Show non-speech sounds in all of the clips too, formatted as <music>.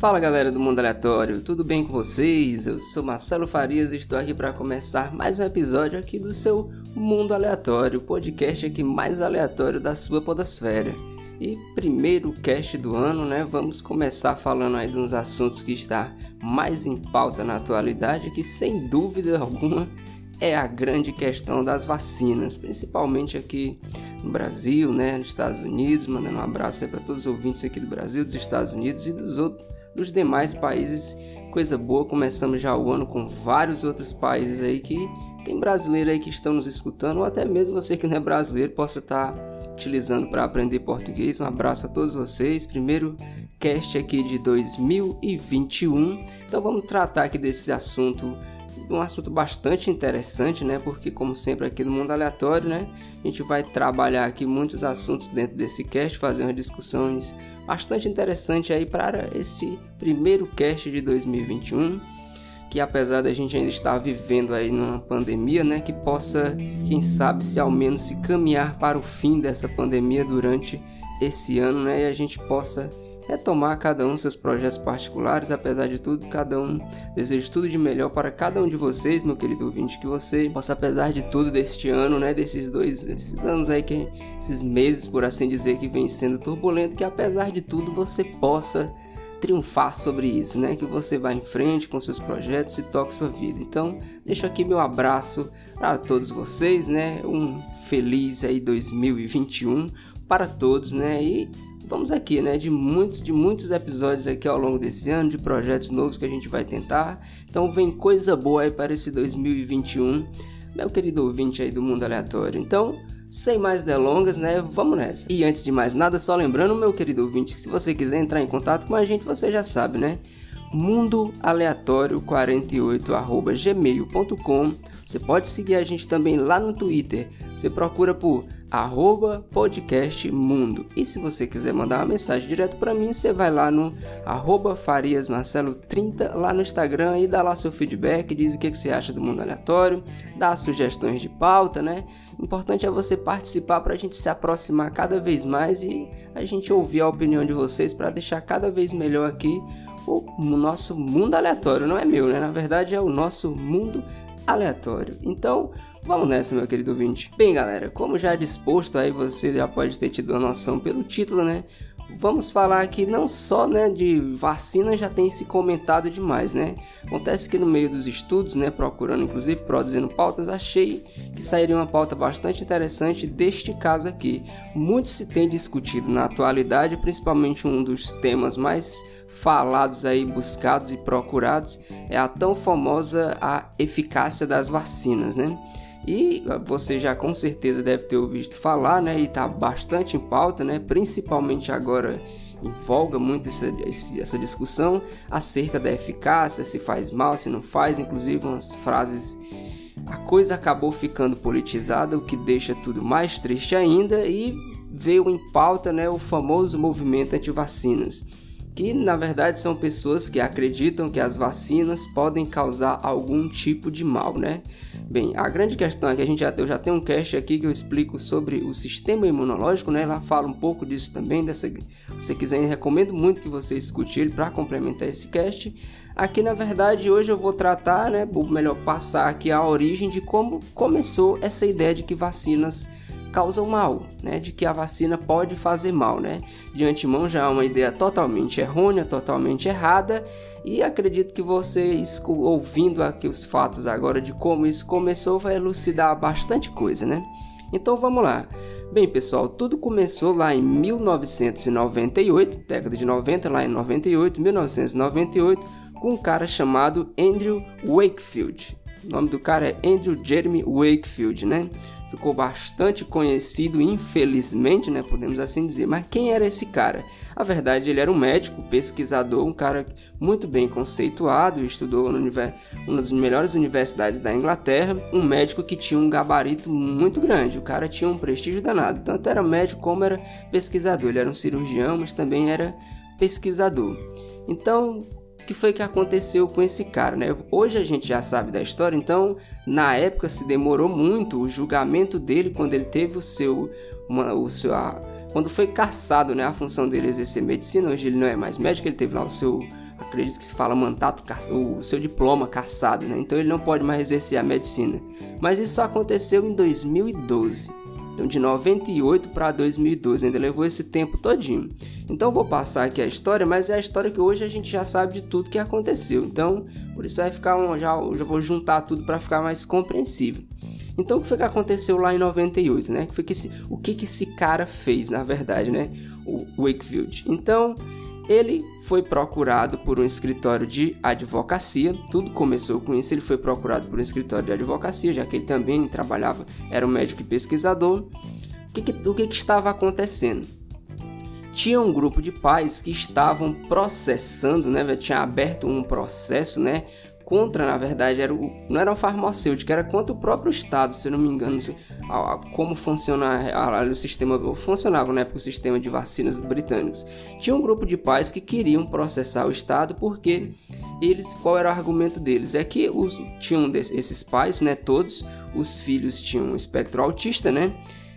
Fala galera do Mundo Aleatório, tudo bem com vocês? Eu sou Marcelo Farias e estou aqui para começar mais um episódio aqui do seu Mundo Aleatório, podcast aqui mais aleatório da sua podosfera. E primeiro cast do ano, né? Vamos começar falando aí de uns assuntos que está mais em pauta na atualidade, que sem dúvida alguma é a grande questão das vacinas, principalmente aqui no Brasil, né, nos Estados Unidos, mandando um abraço para todos os ouvintes aqui do Brasil, dos Estados Unidos e dos outros dos demais países. Coisa boa, começamos já o ano com vários outros países aí que tem brasileiro aí que estão nos escutando, ou até mesmo você que não é brasileiro possa estar utilizando para aprender português. Um abraço a todos vocês. Primeiro cast aqui de 2021. Então vamos tratar aqui desse assunto um assunto bastante interessante, né? Porque como sempre aqui no mundo aleatório, né, a gente vai trabalhar aqui muitos assuntos dentro desse cast, fazer umas discussões bastante interessantes aí para esse primeiro cast de 2021, que apesar da gente ainda estar vivendo aí numa pandemia, né, que possa, quem sabe, se ao menos se caminhar para o fim dessa pandemia durante esse ano, né, e a gente possa retomar cada um seus projetos particulares, apesar de tudo, cada um desejo tudo de melhor para cada um de vocês, meu querido ouvinte, que você possa, apesar de tudo deste ano, né, desses dois, esses anos aí que esses meses, por assim dizer, que vem sendo turbulento, que apesar de tudo você possa triunfar sobre isso, né? Que você vá em frente com seus projetos e toque sua vida. Então, deixo aqui meu abraço para todos vocês, né? Um feliz aí 2021 para todos, né? E vamos aqui, né, de muitos de muitos episódios aqui ao longo desse ano, de projetos novos que a gente vai tentar. Então vem coisa boa aí para esse 2021, meu querido ouvinte aí do mundo aleatório. Então, sem mais delongas, né, vamos nessa. E antes de mais nada, só lembrando, meu querido ouvinte, que se você quiser entrar em contato com a gente, você já sabe, né? mundoaleatório48@gmail.com. Você pode seguir a gente também lá no Twitter. Você procura por arroba podcast mundo. E se você quiser mandar uma mensagem direto para mim, você vai lá no arroba fariasmarcelo30 lá no Instagram e dá lá seu feedback, diz o que, que você acha do mundo aleatório, dá sugestões de pauta, né? Importante é você participar para a gente se aproximar cada vez mais e a gente ouvir a opinião de vocês para deixar cada vez melhor aqui o nosso mundo aleatório. Não é meu, né? Na verdade é o nosso mundo aleatório. Então, Vamos nessa, meu querido ouvinte. Bem, galera, como já disposto aí, você já pode ter tido uma noção pelo título, né? Vamos falar aqui não só né, de vacina, já tem se comentado demais, né? Acontece que no meio dos estudos, né, procurando inclusive, produzindo pautas, achei que sairia uma pauta bastante interessante deste caso aqui. Muito se tem discutido na atualidade, principalmente um dos temas mais falados aí, buscados e procurados, é a tão famosa a eficácia das vacinas, né? E você já com certeza deve ter ouvido falar, né? E está bastante em pauta, né? Principalmente agora em folga muito essa, essa discussão acerca da eficácia, se faz mal, se não faz, inclusive umas frases. A coisa acabou ficando politizada, o que deixa tudo mais triste ainda, e veio em pauta né, o famoso movimento anti-vacinas que na verdade são pessoas que acreditam que as vacinas podem causar algum tipo de mal, né? Bem, a grande questão é que a gente já, eu já tenho um cast aqui que eu explico sobre o sistema imunológico, né? Ela fala um pouco disso também, dessa, se você quiser, recomendo muito que você escute ele para complementar esse cast. Aqui, na verdade, hoje eu vou tratar, né, ou melhor, passar aqui a origem de como começou essa ideia de que vacinas causam mal, né? De que a vacina pode fazer mal, né? De antemão já é uma ideia totalmente errônea, totalmente errada, e acredito que você ouvindo aqui os fatos agora de como isso começou vai elucidar bastante coisa, né? Então vamos lá. Bem, pessoal, tudo começou lá em 1998, década de 90, lá em 98, 1998, com um cara chamado Andrew Wakefield. O nome do cara é Andrew Jeremy Wakefield, né? Ficou bastante conhecido, infelizmente, né, podemos assim dizer. Mas quem era esse cara? A verdade, ele era um médico, pesquisador, um cara muito bem conceituado, estudou uma das melhores universidades da Inglaterra, um médico que tinha um gabarito muito grande, o cara tinha um prestígio danado, tanto era médico como era pesquisador. Ele era um cirurgião, mas também era pesquisador. Então, que foi que aconteceu com esse cara, né? Hoje a gente já sabe da história, então na época se demorou muito o julgamento dele quando ele teve o seu, uma, o seu a, quando foi caçado, né, a função dele exercer medicina. Hoje ele não é mais médico, ele teve lá o seu acredito que se fala mandato, o seu diploma caçado, né? Então ele não pode mais exercer a medicina. Mas isso aconteceu em 2012. Então de 98 para 2012, ainda levou esse tempo todinho. Então vou passar aqui a história, mas é a história que hoje a gente já sabe de tudo que aconteceu. Então, por isso vai ficar um, já, já vou juntar tudo para ficar mais compreensível. Então o que foi que aconteceu lá em 98, né? Que que esse, o que que esse cara fez, na verdade, né? O Wakefield. Então, ele foi procurado por um escritório de advocacia. Tudo começou com isso. Ele foi procurado por um escritório de advocacia, já que ele também trabalhava, era um médico e pesquisador. O que, que o que, que estava acontecendo? Tinha um grupo de pais que estavam processando, né? Tinha aberto um processo, né? Contra, na verdade, era o, não era um farmacêutico, era contra o próprio Estado, se eu não me engano, sei, a, a, como funciona a, o sistema, funcionava na época o sistema de vacinas britânicos. Tinha um grupo de pais que queriam processar o Estado porque eles, qual era o argumento deles? É que os, tinham desses, esses pais, né, todos, os filhos tinham um espectro autista, né,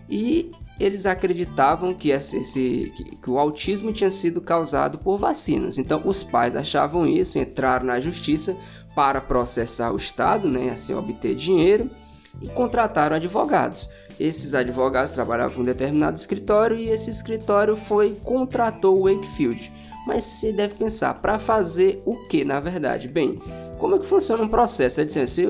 e eles acreditavam que, esse, que, que, o autismo tinha sido causado por vacinas. Então, os pais achavam isso, entraram na justiça para processar o Estado, né, assim obter dinheiro, e contrataram advogados. Esses advogados trabalhavam em um determinado escritório e esse escritório foi contratou o Wakefield. Mas você deve pensar, para fazer o que na verdade? Bem, como é que funciona um processo? É dizer, se,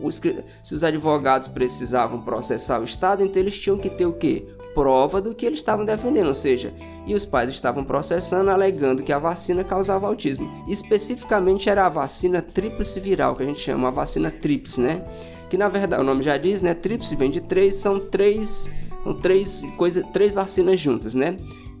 os, se os advogados precisavam processar o Estado, então eles tinham que ter o que? Prova do que eles estavam defendendo, ou seja, e os pais estavam processando alegando que a vacina causava autismo. Especificamente era a vacina tríplice viral, que a gente chama a vacina tríplice, né? Que na verdade o nome já diz, né? Tríplice vem de três, são três, são três coisas, três vacinas juntas, né?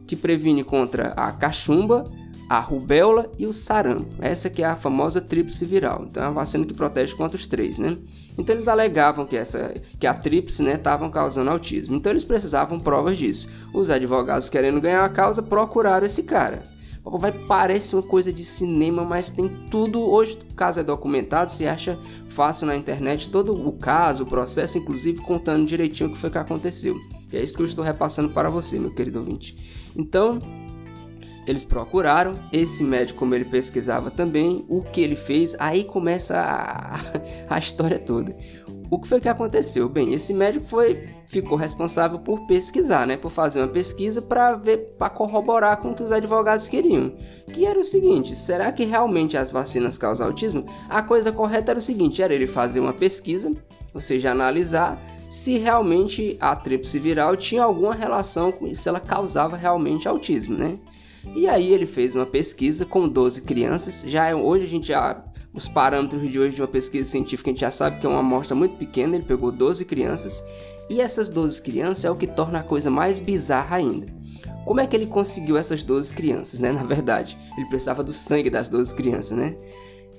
Que previne contra a cachumba, a rubéola e o sarampo. Essa que é a famosa tríplice viral. Então é uma vacina que protege contra os três, né? Então eles alegavam que essa que a tríplice, né, estavam causando autismo. Então eles precisavam provas disso. Os advogados querendo ganhar a causa procuraram esse cara. Vai parece uma coisa de cinema, mas tem tudo. Hoje o caso é documentado, se acha fácil na internet todo o caso, o processo, inclusive contando direitinho o que foi que aconteceu. E é isso que eu estou repassando para você, meu querido ouvinte. Então, eles procuraram, esse médico, como ele pesquisava também, o que ele fez, aí começa a, <laughs> a história toda. O que foi que aconteceu? Bem, esse médico foi ficou responsável por pesquisar, né, por fazer uma pesquisa para ver, para corroborar com o que os advogados queriam, que era o seguinte: será que realmente as vacinas causam autismo? A coisa correta era o seguinte: era ele fazer uma pesquisa, ou seja, analisar se realmente a tríplice viral tinha alguma relação com isso, se ela causava realmente autismo, né? E aí ele fez uma pesquisa com 12 crianças. Já é, hoje a gente já os parâmetros de hoje de uma pesquisa científica a gente já sabe que é uma amostra muito pequena, ele pegou 12 crianças. E essas 12 crianças é o que torna a coisa mais bizarra ainda. Como é que ele conseguiu essas 12 crianças, né? Na verdade, ele precisava do sangue das 12 crianças, né?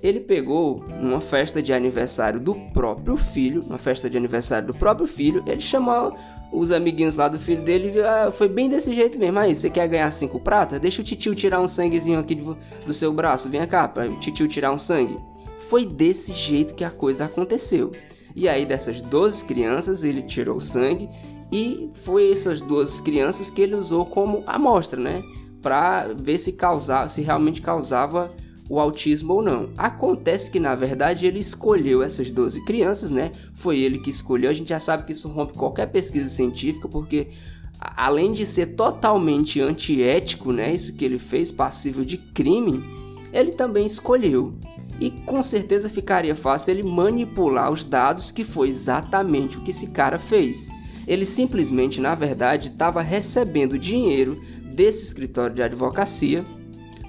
Ele pegou numa festa de aniversário do próprio filho, uma festa de aniversário do próprio filho, ele chamou os amiguinhos lá do filho dele, ah, foi bem desse jeito mesmo. Aí, você quer ganhar cinco pratas? Deixa o titio tirar um sanguezinho aqui do, seu braço. Vem cá, para o titio tirar um sangue. Foi desse jeito que a coisa aconteceu. E aí, dessas 12 crianças, ele tirou sangue e foi essas 12 crianças que ele usou como amostra, né? Para ver se causava, se realmente causava o autismo ou não. Acontece que na verdade ele escolheu essas 12 crianças, né? Foi ele que escolheu. A gente já sabe que isso rompe qualquer pesquisa científica, porque além de ser totalmente antiético, né? Isso que ele fez, passível de crime, ele também escolheu. E com certeza ficaria fácil ele manipular os dados, que foi exatamente o que esse cara fez. Ele simplesmente, na verdade, estava recebendo dinheiro desse escritório de advocacia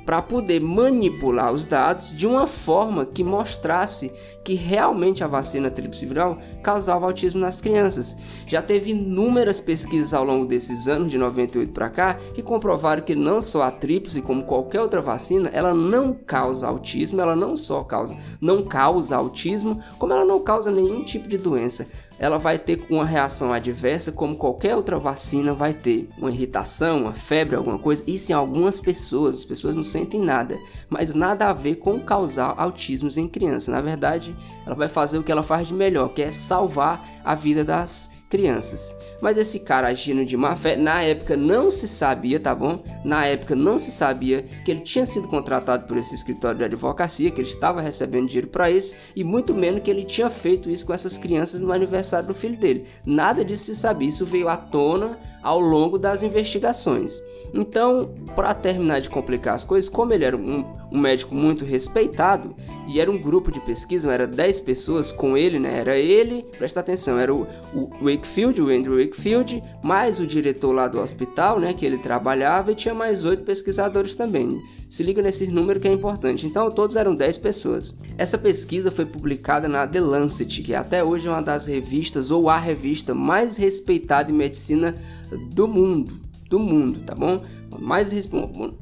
para poder manipular os dados de uma forma que mostrasse que realmente a vacina tríplice viral causava autismo nas crianças. Já teve inúmeras pesquisas ao longo desses anos, de 98 para cá, que comprovaram que não só a tríplice, como qualquer outra vacina, ela não causa autismo, ela não só causa, não causa autismo, como ela não causa nenhum tipo de doença ela vai ter uma reação adversa como qualquer outra vacina vai ter. Uma irritação, uma febre, alguma coisa. Isso em algumas pessoas, as pessoas não sentem nada, mas nada a ver com causar autismos em criança. Na verdade, ela vai fazer o que ela faz de melhor, que é salvar a vida das crianças. Mas esse cara agindo de má fé, na época não se sabia, tá bom? Na época não se sabia que ele tinha sido contratado por esse escritório de advocacia, que ele estava recebendo dinheiro para isso, e muito menos que ele tinha feito isso com essas crianças no aniversário do filho dele. Nada disso se sabia, isso veio à tona ao longo das investigações. Então, para terminar de complicar as coisas, como ele era um, um, médico muito respeitado e era um grupo de pesquisa, era 10 pessoas com ele, né? Era ele, presta atenção, era o, Wakefield, o Andrew Wakefield, mais o diretor lá do hospital, né? Que ele trabalhava e tinha mais oito pesquisadores também. Se liga nesse número que é importante. Então, todos eram 10 pessoas. Essa pesquisa foi publicada na The Lancet, que até hoje é uma das revistas ou a revista mais respeitada em medicina do mundo, do mundo, tá bom? Mais,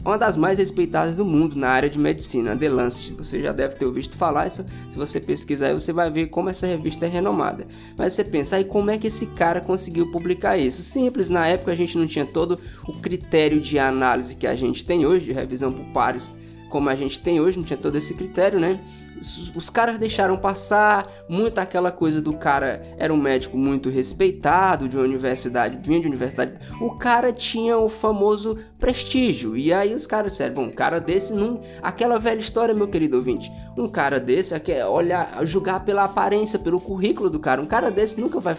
uma das mais respeitadas do mundo na área de medicina, a The Lancet. Você já deve ter ouvido falar isso. Se você pesquisar você vai ver como essa revista é renomada. Mas você pensa, aí como é que esse cara conseguiu publicar isso? Simples, na época a gente não tinha todo o critério de análise que a gente tem hoje, de revisão por pares, como a gente tem hoje, não tinha todo esse critério, né? Os caras deixaram passar muito aquela coisa do cara era um médico muito respeitado de uma universidade, vinha de universidade. O cara tinha o famoso prestígio. E aí os caras disseram, bom, um cara desse não, aquela velha história, meu querido ouvinte. Um cara desse é olhar, julgar pela aparência, pelo currículo do cara. Um cara desse nunca vai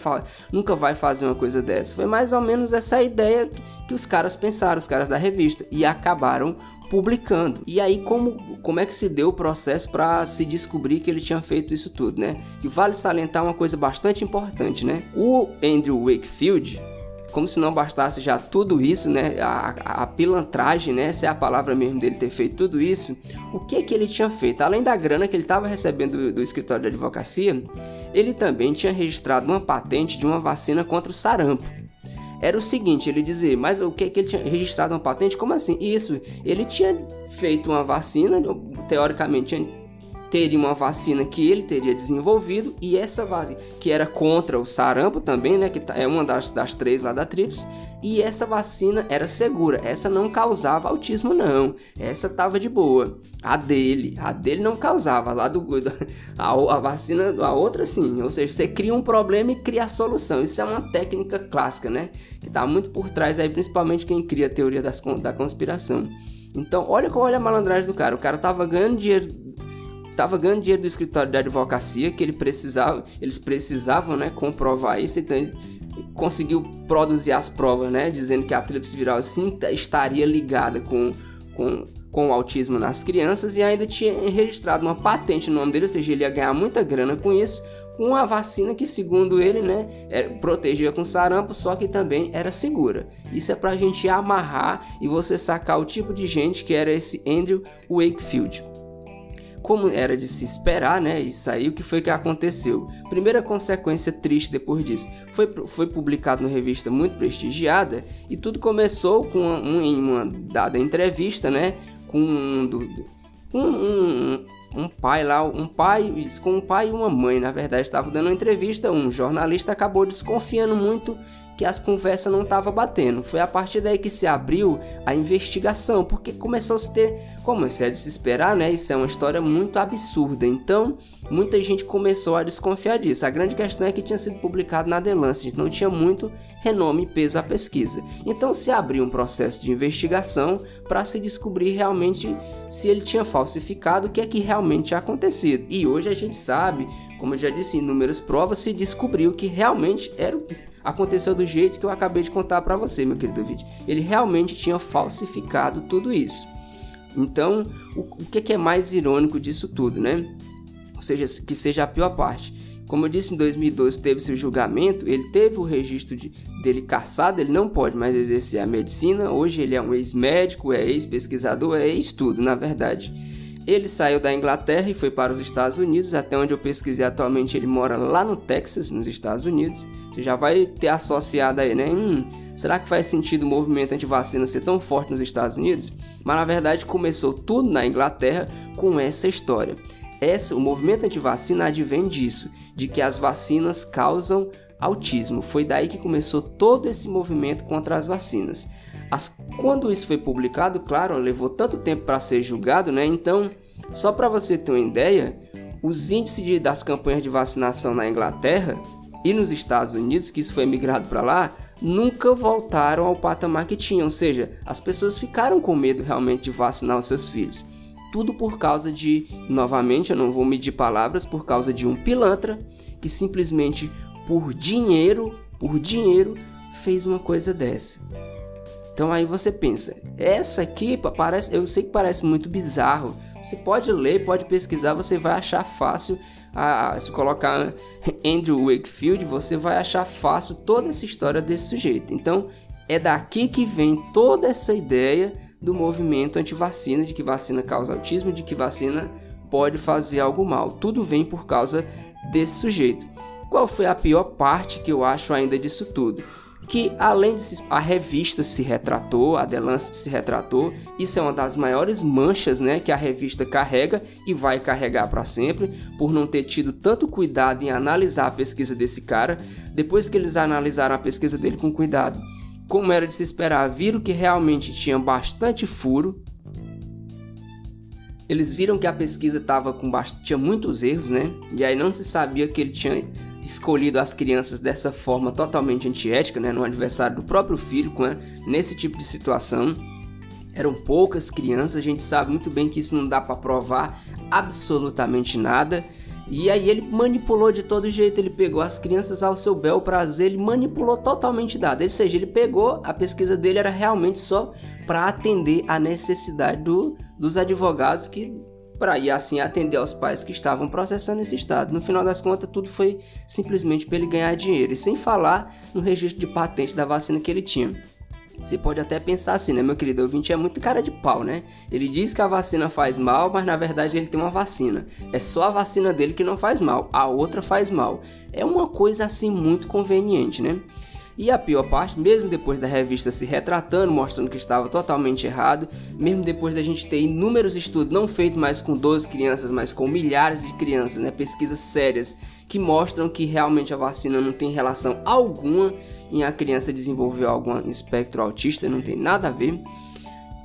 nunca vai fazer uma coisa dessa. Foi mais ou menos essa ideia que os caras pensaram, os caras da revista, e acabaram publicando. E aí como, como é que se deu o processo para se descobrir que ele tinha feito isso tudo, né? Que vale salientar uma coisa bastante importante, né? O Andrew Wakefield, como se não bastasse já tudo isso, né? A, a pilantragem, né? Essa é a palavra mesmo dele ter feito tudo isso. O que que ele tinha feito? Além da grana que ele estava recebendo do, do escritório de advocacia, ele também tinha registrado uma patente de uma vacina contra o sarampo era o seguinte, ele dizer, mas o que que ele tinha registrado uma patente? Como assim? Isso, ele tinha feito uma vacina, teoricamente tinha teria uma vacina que ele teria desenvolvido e essa vacina que era contra o sarampo também, né, que tá, é uma das, das três lá da TRIPS, e essa vacina era segura, essa não causava autismo não, essa tava de boa. A dele, a dele não causava, lá do a, a vacina, a outra sim, ou seja, você cria um problema e cria a solução. Isso é uma técnica clássica, né, que tá muito por trás aí, principalmente quem cria a teoria das, da conspiração. Então, olha qual olha a malandragem do cara. O cara tava ganhando dinheiro estava ganhando dinheiro do escritório de advocacia que ele precisava, eles precisavam, né, comprovar isso, então ele conseguiu produzir as provas, né, dizendo que a tríplice viral sim estaria ligada com, com, com o autismo nas crianças e ainda tinha registrado uma patente no nome dele, ou seja, ele ia ganhar muita grana com isso, com uma vacina que, segundo ele, né, era, protegia com sarampo, só que também era segura. Isso é para a gente amarrar e você sacar o tipo de gente que era esse Andrew Wakefield como era de se esperar, né? Isso aí, o que foi que aconteceu? Primeira consequência triste depois disso. Foi, foi publicado numa revista muito prestigiada e tudo começou com uma, uma dada entrevista, né? Com um, do, com um, um pai lá, um pai, com um pai e uma mãe, na verdade, estava dando uma entrevista, um jornalista acabou desconfiando muito que as conversas não estavam batendo. Foi a partir daí que se abriu a investigação, porque começou a se ter, como é de se esperar, né? Isso é uma história muito absurda. Então, muita gente começou a desconfiar disso. A grande questão é que tinha sido publicado na The Lancet, não tinha muito renome e peso a pesquisa. Então, se abriu um processo de investigação para se descobrir realmente se ele tinha falsificado, o que é que realmente tinha acontecido. E hoje a gente sabe, como eu já disse, inúmeras provas se descobriu que realmente era aconteceu do jeito que eu acabei de contar para você, meu querido vídeo. Ele realmente tinha falsificado tudo isso. Então, o, o que, que é mais irônico disso tudo, né? Ou seja, que seja a pior parte. Como eu disse, em 2012 teve seu julgamento, ele teve o registro de, dele caçado, ele não pode mais exercer a medicina. Hoje ele é um ex-médico, é ex-pesquisador, é ex-tudo, na verdade. Ele saiu da Inglaterra e foi para os Estados Unidos, até onde eu pesquisei atualmente ele mora lá no Texas, nos Estados Unidos. Você já vai ter associado aí, né? Hum, será que faz sentido o movimento anti-vacina ser tão forte nos Estados Unidos? Mas na verdade começou tudo na Inglaterra com essa história. Essa, o movimento anti-vacina advém disso, de que as vacinas causam autismo. Foi daí que começou todo esse movimento contra as vacinas. As, quando isso foi publicado, claro, levou tanto tempo para ser julgado, né? Então, só para você ter uma ideia, os índices de, das campanhas de vacinação na Inglaterra e nos Estados Unidos, que isso foi migrado para lá, nunca voltaram ao patamar que tinham, ou seja, as pessoas ficaram com medo realmente de vacinar os seus filhos. Tudo por causa de, novamente, eu não vou medir palavras, por causa de um pilantra que simplesmente por dinheiro, por dinheiro, fez uma coisa dessa. Então aí você pensa, essa aqui parece, eu sei que parece muito bizarro. Você pode ler, pode pesquisar, você vai achar fácil. Ah, se colocar Andrew Wakefield, você vai achar fácil toda essa história desse sujeito. Então é daqui que vem toda essa ideia do movimento anti-vacina, de que vacina causa autismo, de que vacina pode fazer algo mal. Tudo vem por causa desse sujeito. Qual foi a pior parte que eu acho ainda disso tudo? Que além de se, a revista se retratou, a The Lancet se retratou, isso é uma das maiores manchas, né, que a revista carrega e vai carregar para sempre, por não ter tido tanto cuidado em analisar a pesquisa desse cara. Depois que eles analisaram a pesquisa dele com cuidado, como era de se esperar, viram que realmente tinha bastante furo. Eles viram que a pesquisa tava com bast... tinha muitos erros, né? E aí não se sabia que ele tinha escolhido as crianças dessa forma totalmente antiética, né, no aniversário do próprio filho, né, nesse tipo de situação. Eram poucas crianças, a gente sabe muito bem que isso não dá para provar absolutamente nada. E aí ele manipulou de todo jeito, ele pegou as crianças ao seu bel prazer, ele manipulou totalmente dado. Ou seja, ele pegou, a pesquisa dele era realmente só para atender a necessidade do, dos advogados que para ir assim atender aos pais que estavam processando esse estado. No final das contas, tudo foi simplesmente para ele ganhar dinheiro, e sem falar no registro de patente da vacina que ele tinha. Você pode até pensar assim, né, meu querido ouvinte? É muito cara de pau, né? Ele diz que a vacina faz mal, mas na verdade ele tem uma vacina. É só a vacina dele que não faz mal, a outra faz mal. É uma coisa assim muito conveniente, né? E a pior parte, mesmo depois da revista se retratando, mostrando que estava totalmente errado, mesmo depois da gente ter inúmeros estudos, não feitos mais com 12 crianças, mas com milhares de crianças, né, pesquisas sérias, que mostram que realmente a vacina não tem relação alguma em a criança desenvolver algum espectro autista, não tem nada a ver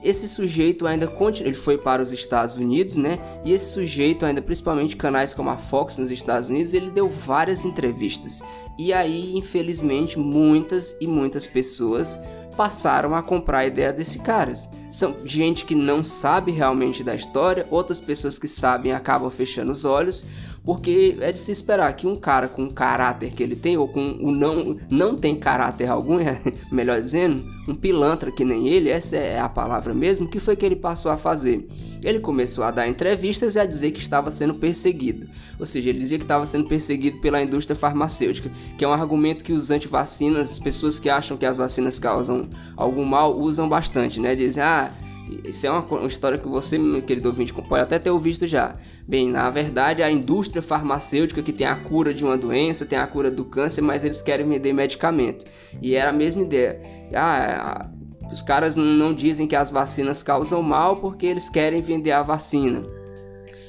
esse sujeito ainda continua, ele foi para os Estados Unidos, né? E esse sujeito ainda, principalmente canais como a Fox nos Estados Unidos, ele deu várias entrevistas. E aí, infelizmente, muitas e muitas pessoas passaram a comprar a ideia desse cara. São gente que não sabe realmente da história, outras pessoas que sabem acabam fechando os olhos, porque é de se esperar que um cara com o caráter que ele tem, ou com o não, não tem caráter algum, <laughs> melhor dizendo, um pilantra que nem ele, essa é a palavra mesmo, que foi que ele passou a fazer? Ele começou a dar entrevistas e a dizer que estava sendo perseguido. Ou seja, ele dizia que estava sendo perseguido pela indústria farmacêutica, que é um argumento que os antivacinas, as pessoas que acham que as vacinas causam algum mal, usam bastante, né? Dizem, ah, isso é uma, uma, história que você, meu querido ouvinte, pode até ter ouvido já. Bem, na verdade, a indústria farmacêutica que tem a cura de uma doença, tem a cura do câncer, mas eles querem vender medicamento. E era a mesma ideia. Ah, os caras não dizem que as vacinas causam mal porque eles querem vender a vacina.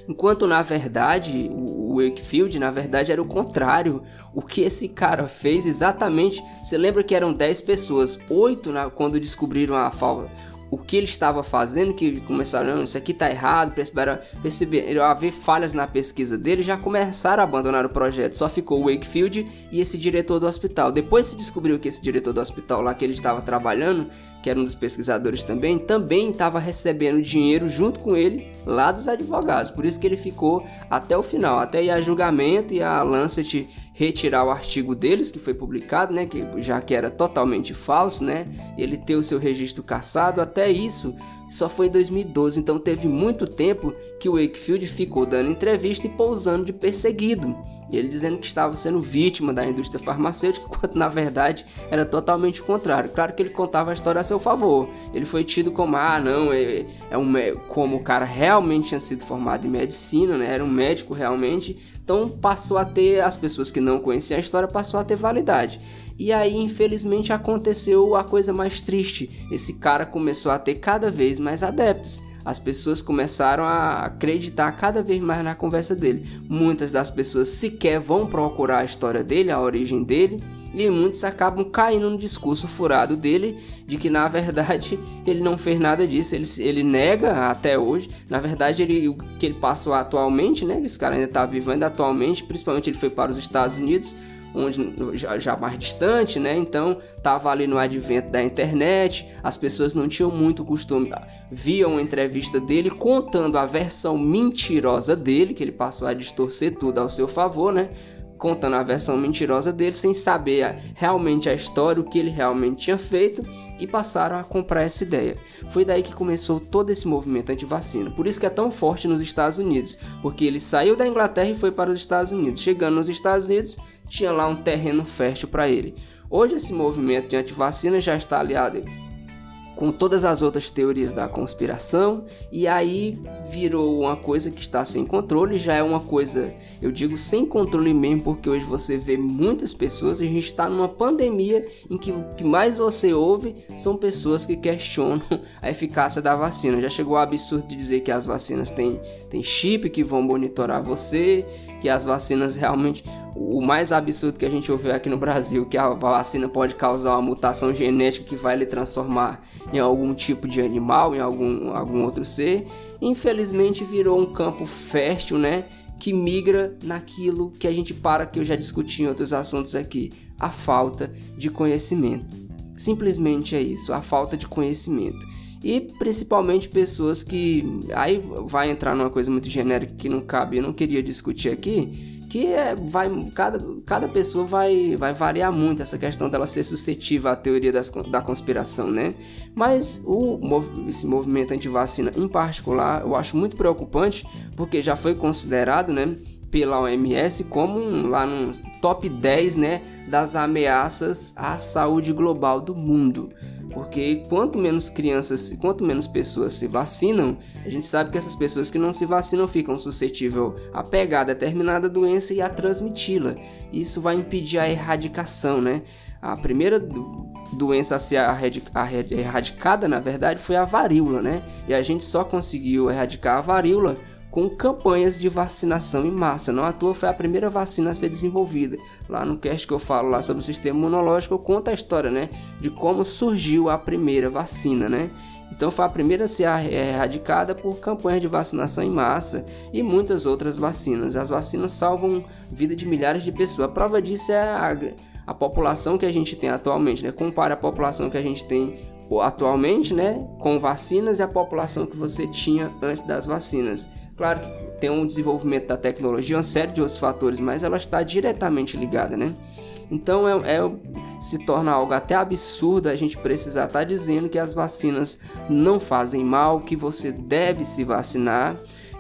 Enquanto na verdade, o Wakefield, na verdade, era o contrário. O que esse cara fez exatamente. Você lembra que eram 10 pessoas, 8 na, quando descobriram a falta o que ele estava fazendo, que começaram, isso aqui está errado, perceberam, perceberam haver falhas na pesquisa dele, já começaram a abandonar o projeto. Só ficou o Wakefield e esse diretor do hospital. Depois se descobriu que esse diretor do hospital lá que ele estava trabalhando, que era um dos pesquisadores também, também estava recebendo dinheiro junto com ele lá dos advogados. Por isso que ele ficou até o final, até ir a julgamento e a Lancet retirar o artigo deles que foi publicado, né, que já que era totalmente falso, né, ele ter o seu registro cassado, até isso só foi em 2012, então teve muito tempo que o Wakefield ficou dando entrevista e pousando de perseguido. Ele dizendo que estava sendo vítima da indústria farmacêutica, <laughs> quando na verdade era totalmente o contrário. Claro que ele contava a história a seu favor. Ele foi tido como, ah, não, é, é um como o cara realmente tinha sido formado em medicina, né? Era um médico realmente. Então passou a ter, as pessoas que não conheciam a história passou a ter validade. E aí, infelizmente, aconteceu a coisa mais triste. Esse cara começou a ter cada vez mais adeptos as pessoas começaram a acreditar cada vez mais na conversa dele. Muitas das pessoas sequer vão procurar a história dele, a origem dele, e muitos acabam caindo no discurso furado dele de que na verdade <laughs> ele não fez nada disso, ele, ele nega até hoje. Na verdade, ele, o que ele passou atualmente, né? Esse cara ainda está vivendo atualmente, principalmente ele foi para os Estados Unidos onde já, já mais distante, né? Então estava ali no advento da internet, as pessoas não tinham muito costume, viam uma entrevista dele contando a versão mentirosa dele, que ele passou a distorcer tudo ao seu favor, né? contando a versão mentirosa dele sem saber realmente a história, o que ele realmente tinha feito e passaram a comprar essa ideia. Foi daí que começou todo esse movimento anti-vacina. Por isso que é tão forte nos Estados Unidos, porque ele saiu da Inglaterra e foi para os Estados Unidos. Chegando nos Estados Unidos, tinha lá um terreno fértil para ele. Hoje esse movimento de anti-vacina já está aliado com todas as outras teorias da conspiração e aí virou uma coisa que está sem controle, já é uma coisa, eu digo sem controle mesmo, porque hoje você vê muitas pessoas, a gente está numa pandemia em que o que mais você ouve são pessoas que questionam <laughs> a eficácia da vacina. Já chegou ao absurdo de dizer que as vacinas têm, têm chip que vão monitorar você, que as vacinas realmente o mais absurdo que a gente ouviu aqui no Brasil, que a vacina pode causar uma mutação genética que vai lhe transformar em algum tipo de animal, em algum, algum outro ser, infelizmente virou um campo fértil, né? Que migra naquilo que a gente para, que eu já discuti em outros assuntos aqui, a falta de conhecimento. Simplesmente é isso, a falta de conhecimento. E principalmente pessoas que. Aí vai entrar numa coisa muito genérica que não cabe, eu não queria discutir aqui, que é, vai cada, cada pessoa vai, vai variar muito essa questão dela ser suscetível à teoria das, da conspiração, né? Mas o, esse movimento anti-vacina em particular eu acho muito preocupante porque já foi considerado, né? pela OMS como um, lá no top 10 né, das ameaças à saúde global do mundo. Porque quanto menos crianças, quanto menos pessoas se vacinam, a gente sabe que essas pessoas que não se vacinam ficam suscetíveis a pegar determinada doença e a transmiti-la. Isso vai impedir a erradicação, né? A primeira doença a ser erradicada, na verdade, foi a varíola, né? E a gente só conseguiu erradicar a varíola com campanhas de vacinação em massa. Não à toa foi a primeira vacina a ser desenvolvida. Lá no cast que eu falo lá sobre o sistema imunológico, eu conto a história, né, de como surgiu a primeira vacina, né? Então foi a primeira a ser erradicada por campanhas de vacinação em massa e muitas outras vacinas. As vacinas salvam vida de milhares de pessoas. A prova disso é a, a população que a gente tem atualmente, né? Compare a população que a gente tem atualmente, né, com vacinas e a população que você tinha antes das vacinas. Claro que tem um desenvolvimento da tecnologia, uma série de outros fatores, mas ela está diretamente ligada, né? Então é, é, se torna algo até absurdo a gente precisar estar tá dizendo que as vacinas não fazem mal, que você deve se vacinar,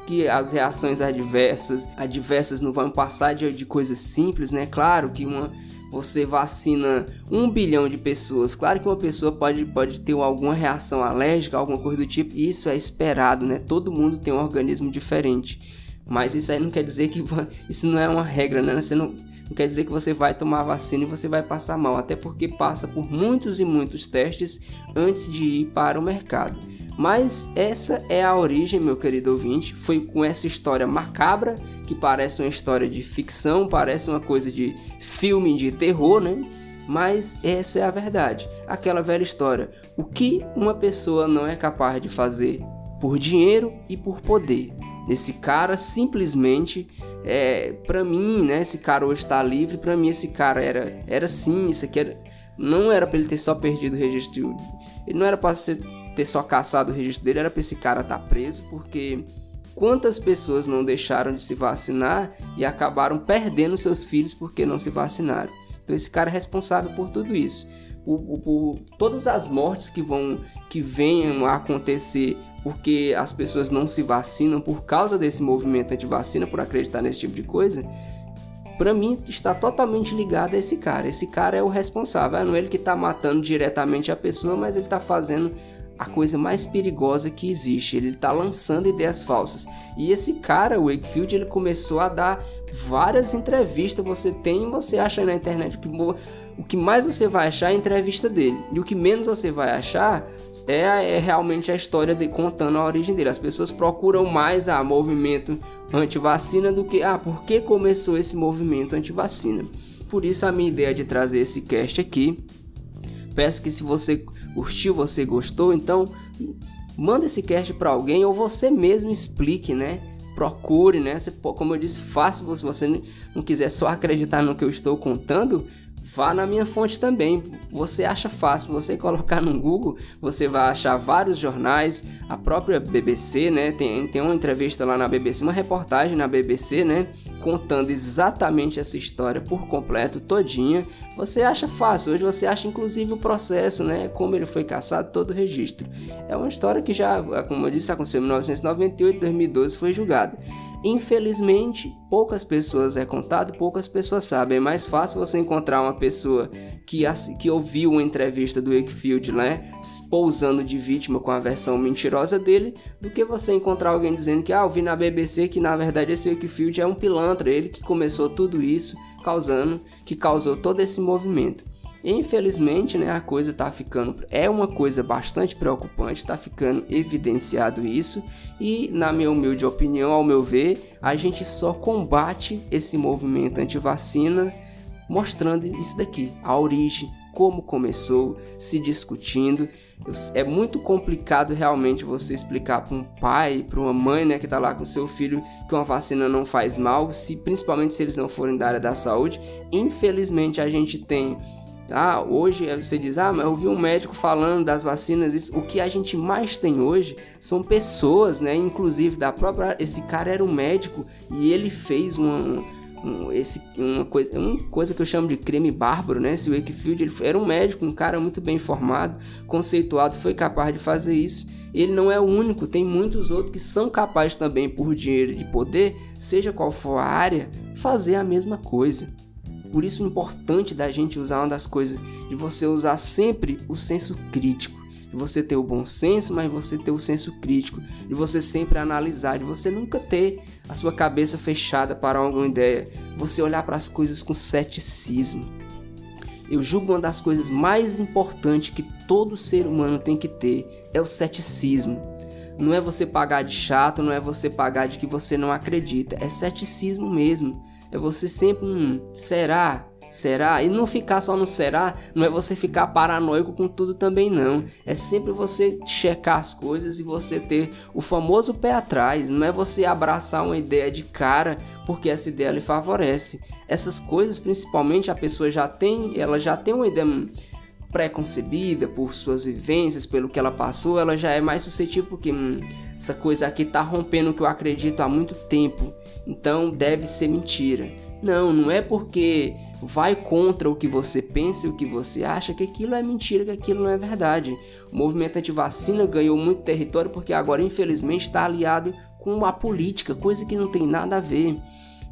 que as reações adversas, adversas não vão passar de, de coisas simples, né? Claro que uma você vacina um bilhão de pessoas. Claro que uma pessoa pode, pode ter alguma reação alérgica, alguma coisa do tipo, isso é esperado, né? Todo mundo tem um organismo diferente. Mas isso aí não quer dizer que isso não é uma regra, né? Você não, não quer dizer que você vai tomar vacina e você vai passar mal, até porque passa por muitos e muitos testes antes de ir para o mercado. Mas essa é a origem, meu querido ouvinte. Foi com essa história macabra, que parece uma história de ficção, parece uma coisa de filme de terror, né? Mas essa é a verdade. Aquela velha história. O que uma pessoa não é capaz de fazer por dinheiro e por poder. Esse cara simplesmente, é, para mim, né? Esse cara hoje está livre. Para mim, esse cara era, era sim. Isso aqui era, não era para ele ter só perdido o registro. Ele não era para ser ter só caçado o registro dele, era para esse cara estar tá preso, porque quantas pessoas não deixaram de se vacinar e acabaram perdendo seus filhos porque não se vacinaram. Então esse cara é responsável por tudo isso. Por, por, todas as mortes que vão que venham a acontecer porque as pessoas não se vacinam por causa desse movimento anti-vacina, por acreditar nesse tipo de coisa, para mim está totalmente ligado a esse cara. Esse cara é o responsável. É não ele que está matando diretamente a pessoa, mas ele está fazendo a coisa mais perigosa que existe. Ele está lançando ideias falsas. E esse cara, o Wakefield, ele começou a dar várias entrevistas. Você tem, você acha na internet que o que mais você vai achar é a entrevista dele. E o que menos você vai achar é, é realmente a história de contando a origem dele. As pessoas procuram mais a ah, movimento anti-vacina do que ah, por que começou esse movimento anti-vacina. Por isso a minha ideia de trazer esse cast aqui. Peço que se você curtiu, você gostou, então manda esse cast para alguém ou você mesmo explique, né? procure, né? Você, como eu disse, fácil se você não quiser só acreditar no que eu estou contando, vá na minha fonte também. Você acha fácil, você colocar no Google, você vai achar vários jornais, a própria BBC, né? Tem, tem uma entrevista lá na BBC, uma reportagem na BBC, né? Contando exatamente essa história por completo, todinha. Você acha fácil, hoje você acha inclusive o processo, né? Como ele foi caçado, todo o registro. É uma história que já, como eu disse, aconteceu em 1998, 2012 foi julgado. Infelizmente, poucas pessoas é contado, poucas pessoas sabem. É mais fácil você encontrar uma pessoa que, que ouviu uma entrevista do Wakefield, né, pousando de vítima com a versão mentirosa dele, do que você encontrar alguém dizendo que, ah, eu vi na BBC que na verdade esse Wakefield é um pilantra, ele que começou tudo isso, causando, que causou todo esse movimento. Infelizmente, né, a coisa está ficando é uma coisa bastante preocupante, está ficando evidenciado isso e na minha humilde opinião, ao meu ver, a gente só combate esse movimento anti-vacina mostrando isso daqui, a origem, como começou, se discutindo. É muito complicado realmente você explicar para um pai, para uma mãe, né, que está lá com seu filho, que uma vacina não faz mal, se principalmente se eles não forem da área da saúde. Infelizmente a gente tem ah, hoje você diz, ah, mas eu vi um médico falando das vacinas. Isso. O que a gente mais tem hoje são pessoas, né? Inclusive da própria. Esse cara era um médico e ele fez uma, um, esse, uma, coisa, uma coisa que eu chamo de crime bárbaro, né? Esse Wakefield ele era um médico, um cara muito bem formado, conceituado, foi capaz de fazer isso. Ele não é o único, tem muitos outros que são capazes também, por dinheiro e poder, seja qual for a área, fazer a mesma coisa. Por isso é importante da gente usar uma das coisas de você usar sempre o senso crítico. De você ter o bom senso, mas você ter o senso crítico. De você sempre analisar, de você nunca ter a sua cabeça fechada para alguma ideia. Você olhar para as coisas com ceticismo. Eu julgo uma das coisas mais importantes que todo ser humano tem que ter é o ceticismo. Não é você pagar de chato, não é você pagar de que você não acredita, é ceticismo mesmo. É você sempre, hum, será? Será? E não ficar só no será, não é você ficar paranoico com tudo também não. É sempre você checar as coisas e você ter o famoso pé atrás. Não é você abraçar uma ideia de cara porque essa ideia lhe favorece. Essas coisas, principalmente, a pessoa já tem, ela já tem uma ideia pré-concebida por suas vivências, pelo que ela passou, ela já é mais suscetível porque hum, essa coisa aqui tá rompendo o que eu acredito há muito tempo então deve ser mentira. Não, não é porque vai contra o que você pensa e o que você acha que aquilo é mentira, que aquilo não é verdade. O movimento anti-vacina ganhou muito território porque agora, infelizmente, está aliado com a política, coisa que não tem nada a ver.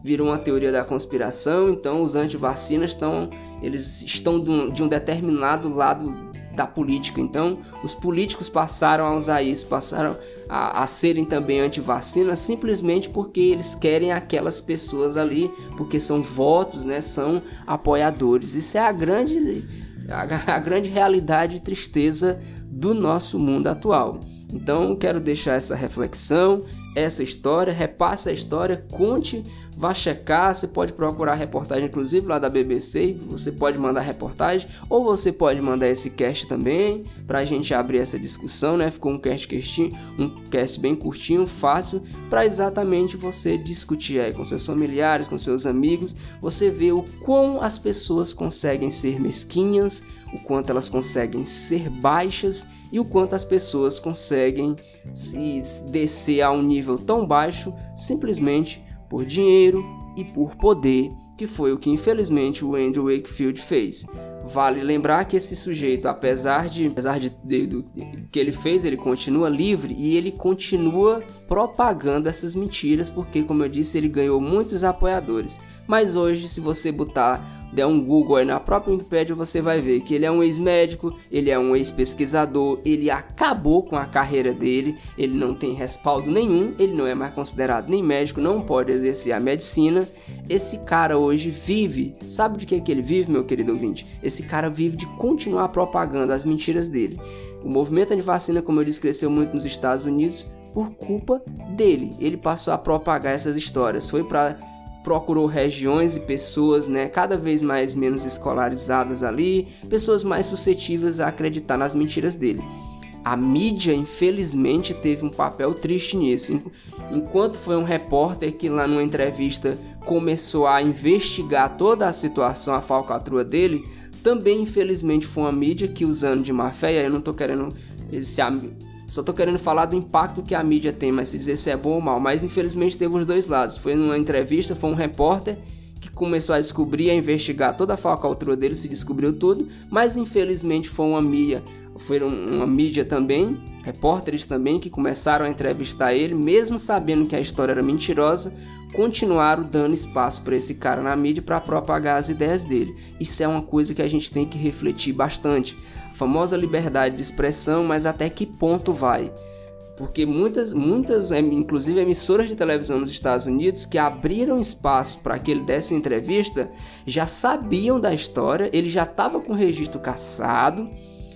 Virou uma teoria da conspiração, então os anti-vacinas estão, eles estão de um, de um determinado lado da política. Então, os políticos passaram a usar isso, passaram a, a serem também anti-vacina simplesmente porque eles querem aquelas pessoas ali, porque são votos, né? São apoiadores. Isso é a grande, a, a grande realidade e tristeza do nosso mundo atual. Então, quero deixar essa reflexão, essa história, repasse a história, conte vá checar, você pode procurar reportagem inclusive lá da BBC, você pode mandar reportagem, ou você pode mandar esse cast também, para a gente abrir essa discussão, né? Ficou um cast, castinho, um cast bem curtinho, fácil, para exatamente você discutir aí com seus familiares, com seus amigos, você vê o quão as pessoas conseguem ser mesquinhas, o quanto elas conseguem ser baixas e o quanto as pessoas conseguem se descer a um nível tão baixo simplesmente por dinheiro e por poder, que foi o que infelizmente o Andrew Wakefield fez. Vale lembrar que esse sujeito, apesar de, apesar de, de, do que ele fez, ele continua livre e ele continua propagando essas mentiras, porque, como eu disse, ele ganhou muitos apoiadores. Mas hoje, se você botar der um Google aí na própria Wikipedia, você vai ver que ele é um ex-médico, ele é um ex-pesquisador, ele acabou com a carreira dele, ele não tem respaldo nenhum, ele não é mais considerado nem médico, não pode exercer a medicina. Esse cara hoje vive, sabe de que, que ele vive, meu querido ouvinte? Esse cara vive de continuar propagando as mentiras dele. O movimento anti-vacina, como eu disse, cresceu muito nos Estados Unidos por culpa dele. Ele passou a propagar essas histórias. Foi para procurou regiões e pessoas, né, cada vez mais menos escolarizadas ali, pessoas mais suscetíveis a acreditar nas mentiras dele. A mídia, infelizmente, teve um papel triste nisso. Enquanto foi um repórter que lá numa entrevista começou a investigar toda a situação, a falcatrua dele, também infelizmente foi uma mídia que usando de má fé, eu não tô querendo se só tô querendo falar do impacto que a mídia tem, mas se dizer se é bom ou mal, mas infelizmente teve os dois lados. Foi numa entrevista, foi um repórter que começou a descobrir, a investigar toda a falcatrua dele, se descobriu tudo, mas infelizmente foi uma mídia, foi uma mídia também, repórteres também que começaram a entrevistar ele, mesmo sabendo que a história era mentirosa, continuaram dando espaço para esse cara na mídia para propagar as ideias dele. Isso é uma coisa que a gente tem que refletir bastante. Famosa liberdade de expressão, mas até que ponto vai? porque muitas, muitas, inclusive emissoras de televisão nos Estados Unidos que abriram espaço para que ele desse entrevista, já sabiam da história, ele já estava com o registro caçado,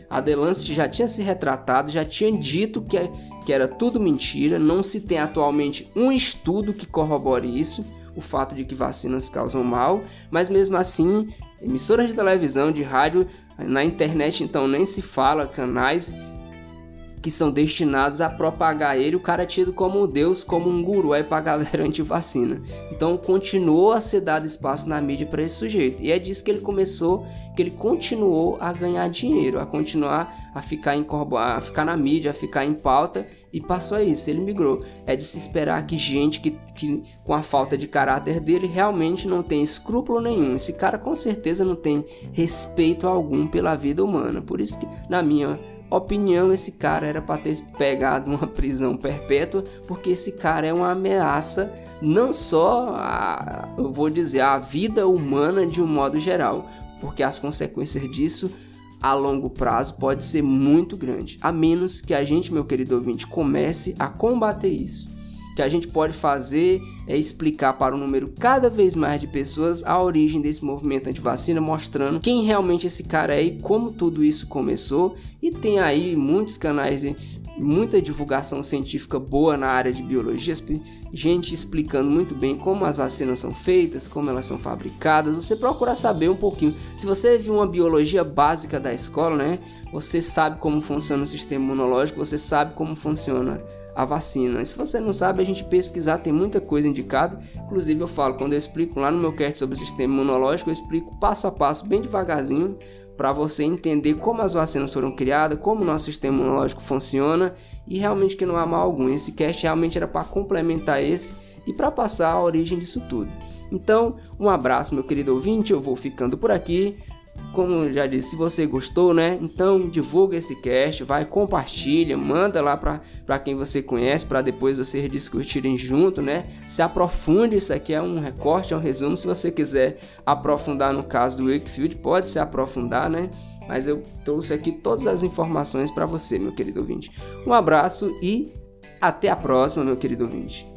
a Delancet já tinha se retratado, já tinha dito que, que era tudo mentira, não se tem atualmente um estudo que corrobore isso, o fato de que vacinas causam mal, mas mesmo assim, emissoras de televisão, de rádio, na internet então nem se fala, canais que são destinados a propagar ele, o cara é tido como um deus, como um guru aí pra galera <laughs> anti-vacina. Então continuou a ser dado espaço na mídia para esse sujeito. E é disso que ele começou, que ele continuou a ganhar dinheiro, a continuar a ficar em a ficar na mídia, a ficar em pauta e passou a isso, ele migrou. É de se esperar que gente que, que com a falta de caráter dele realmente não tem escrúpulo nenhum. Esse cara com certeza não tem respeito algum pela vida humana. Por isso que na minha opinião, esse cara era para ter pegado uma prisão perpétua, porque esse cara é uma ameaça não só, a, eu vou dizer, a vida humana de um modo geral, porque as consequências disso a longo prazo pode ser muito grande, a menos que a gente, meu querido ouvinte, comece a combater isso que a gente pode fazer é explicar para um número cada vez mais de pessoas a origem desse movimento anti-vacina, mostrando quem realmente esse cara é e como tudo isso começou. E tem aí muitos canais muita divulgação científica boa na área de biologia, gente explicando muito bem como as vacinas são feitas, como elas são fabricadas. Você procura saber um pouquinho. Se você viu uma biologia básica da escola, né? Você sabe como funciona o sistema imunológico, você sabe como funciona a vacina. Se você não sabe, a gente pesquisar tem muita coisa indicada. Inclusive eu falo, quando eu explico lá no meu cast sobre o sistema imunológico, eu explico passo a passo, bem devagarzinho, para você entender como as vacinas foram criadas, como o nosso sistema imunológico funciona e realmente que não há mal algum. Esse cast realmente era para complementar esse e para passar a origem disso tudo. Então, um abraço, meu querido ouvinte, eu vou ficando por aqui como já disse, se você gostou, né? Então divulga esse cast, vai, compartilha, manda lá para quem você conhece, para depois vocês discutirem junto, né? Se aprofunde, isso aqui é um recorte, é um resumo. Se você quiser aprofundar no caso do Wakefield, pode se aprofundar, né? Mas eu trouxe aqui todas as informações para você, meu querido ouvinte. Um abraço e até a próxima, meu querido ouvinte.